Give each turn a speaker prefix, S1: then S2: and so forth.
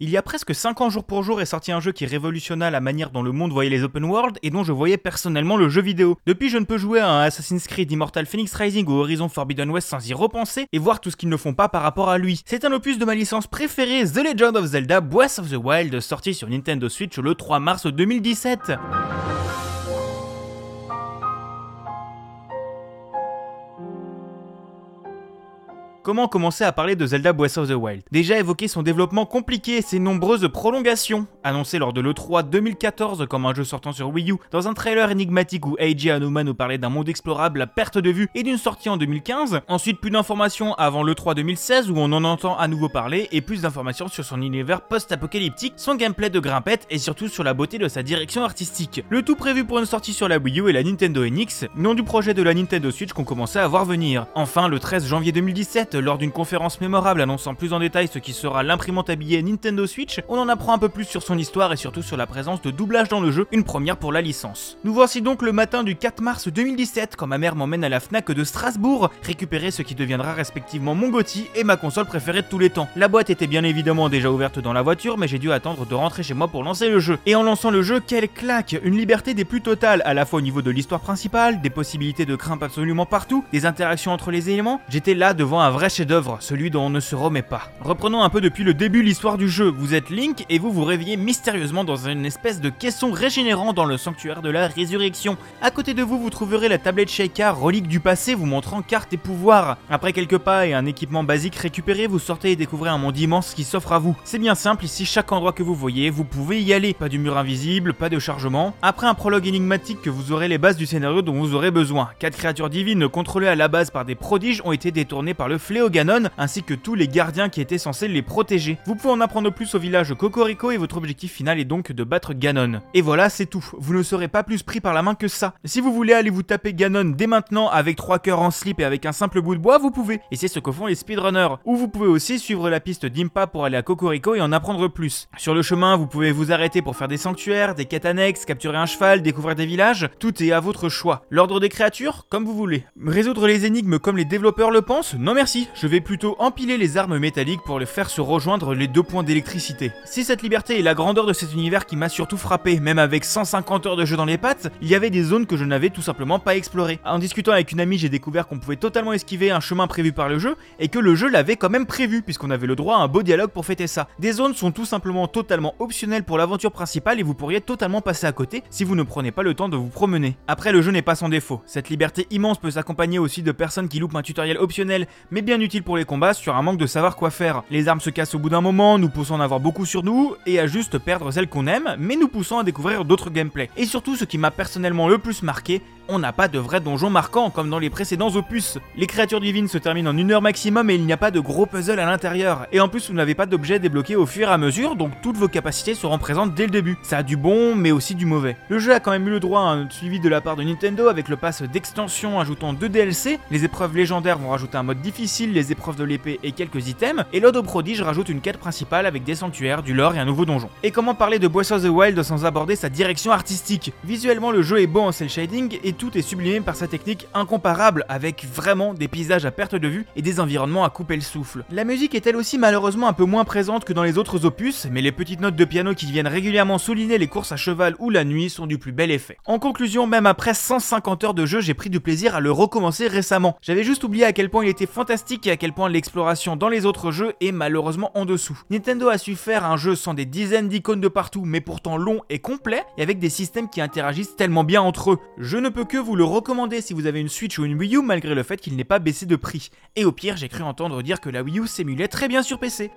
S1: Il y a presque 5 ans jour pour jour est sorti un jeu qui révolutionna la manière dont le monde voyait les open world et dont je voyais personnellement le jeu vidéo. Depuis je ne peux jouer à un Assassin's Creed Immortal Phoenix Rising ou Horizon Forbidden West sans y repenser et voir tout ce qu'ils ne font pas par rapport à lui. C'est un opus de ma licence préférée The Legend of Zelda Breath of the Wild sorti sur Nintendo Switch le 3 mars 2017. Comment commencer à parler de Zelda Breath of the Wild? Déjà évoquer son développement compliqué et ses nombreuses prolongations. Annoncé lors de l'E3 2014 comme un jeu sortant sur Wii U, dans un trailer énigmatique où Eiji Anuma nous parlait d'un monde explorable à perte de vue et d'une sortie en 2015. Ensuite plus d'informations avant l'E3 2016 où on en entend à nouveau parler et plus d'informations sur son univers post-apocalyptique, son gameplay de grimpette et surtout sur la beauté de sa direction artistique. Le tout prévu pour une sortie sur la Wii U et la Nintendo NX, nom du projet de la Nintendo Switch qu'on commençait à voir venir. Enfin le 13 janvier 2017, lors d'une conférence mémorable annonçant plus en détail ce qui sera l'imprimante habillée Nintendo Switch, on en apprend un peu plus sur son histoire et surtout sur la présence de doublage dans le jeu, une première pour la licence. Nous voici donc le matin du 4 mars 2017 quand ma mère m'emmène à la FNAC de Strasbourg récupérer ce qui deviendra respectivement mon GOTY et ma console préférée de tous les temps. La boîte était bien évidemment déjà ouverte dans la voiture mais j'ai dû attendre de rentrer chez moi pour lancer le jeu. Et en lançant le jeu, quelle claque Une liberté des plus totales à la fois au niveau de l'histoire principale, des possibilités de grimpe absolument partout, des interactions entre les éléments. J'étais là devant un vrai chef-d'œuvre celui dont on ne se remet pas. Reprenons un peu depuis le début l'histoire du jeu. Vous êtes Link et vous vous réveillez mystérieusement dans une espèce de caisson régénérant dans le sanctuaire de la résurrection. À côté de vous, vous trouverez la tablette Sheikah, relique du passé, vous montrant cartes et pouvoirs. Après quelques pas et un équipement basique récupéré, vous sortez et découvrez un monde immense qui s'offre à vous. C'est bien simple, ici chaque endroit que vous voyez, vous pouvez y aller. Pas du mur invisible, pas de chargement. Après un prologue énigmatique que vous aurez les bases du scénario dont vous aurez besoin. Quatre créatures divines contrôlées à la base par des prodiges ont été détournées par le fléau Ganon ainsi que tous les gardiens qui étaient censés les protéger. Vous pouvez en apprendre plus au village Cocorico et votre objectif final est donc de battre Ganon. Et voilà, c'est tout. Vous ne serez pas plus pris par la main que ça. Si vous voulez aller vous taper Ganon dès maintenant avec trois cœurs en slip et avec un simple bout de bois, vous pouvez. Et c'est ce que font les speedrunners. Ou vous pouvez aussi suivre la piste d'Impa pour aller à Cocorico et en apprendre plus. Sur le chemin, vous pouvez vous arrêter pour faire des sanctuaires, des quêtes annexes, capturer un cheval, découvrir des villages. Tout est à votre choix. L'ordre des créatures, comme vous voulez. Résoudre les énigmes comme les développeurs le pensent Non merci. Je vais plutôt empiler les armes métalliques pour les faire se rejoindre les deux points d'électricité. Si cette liberté est la grandeur de cet univers qui m'a surtout frappé, même avec 150 heures de jeu dans les pattes, il y avait des zones que je n'avais tout simplement pas explorées. En discutant avec une amie, j'ai découvert qu'on pouvait totalement esquiver un chemin prévu par le jeu et que le jeu l'avait quand même prévu puisqu'on avait le droit à un beau dialogue pour fêter ça. Des zones sont tout simplement totalement optionnelles pour l'aventure principale et vous pourriez totalement passer à côté si vous ne prenez pas le temps de vous promener. Après, le jeu n'est pas sans défaut. Cette liberté immense peut s'accompagner aussi de personnes qui loupent un tutoriel optionnel mais bien utile pour les combats sur un manque de savoir quoi faire. Les armes se cassent au bout d'un moment, nous poussons à en avoir beaucoup sur nous et à juste perdre celles qu'on aime, mais nous poussons à découvrir d'autres gameplays. Et surtout, ce qui m'a personnellement le plus marqué, on n'a pas de vrai donjon marquant comme dans les précédents opus. Les créatures divines se terminent en une heure maximum et il n'y a pas de gros puzzle à l'intérieur. Et en plus, vous n'avez pas d'objets débloqués au fur et à mesure, donc toutes vos capacités seront présentes dès le début. Ça a du bon, mais aussi du mauvais. Le jeu a quand même eu le droit à un suivi de la part de Nintendo avec le pass d'extension ajoutant deux DLC. Les épreuves légendaires vont rajouter un mode difficile, les épreuves de l'épée et quelques items. Et l'Ode prodige rajoute une quête principale avec des sanctuaires, du lore et un nouveau donjon. Et comment parler de Breath of the Wild sans aborder sa direction artistique? Visuellement, le jeu est beau en cel shading et tout est sublimé par sa technique incomparable avec vraiment des paysages à perte de vue et des environnements à couper le souffle. La musique est elle aussi malheureusement un peu moins présente que dans les autres opus, mais les petites notes de piano qui viennent régulièrement souligner les courses à cheval ou la nuit sont du plus bel effet. En conclusion, même après 150 heures de jeu, j'ai pris du plaisir à le recommencer récemment. J'avais juste oublié à quel point il était et à quel point l'exploration dans les autres jeux est malheureusement en dessous. Nintendo a su faire un jeu sans des dizaines d'icônes de partout, mais pourtant long et complet, et avec des systèmes qui interagissent tellement bien entre eux. Je ne peux que vous le recommander si vous avez une Switch ou une Wii U malgré le fait qu'il n'ait pas baissé de prix. Et au pire, j'ai cru entendre dire que la Wii U s'émulait très bien sur PC.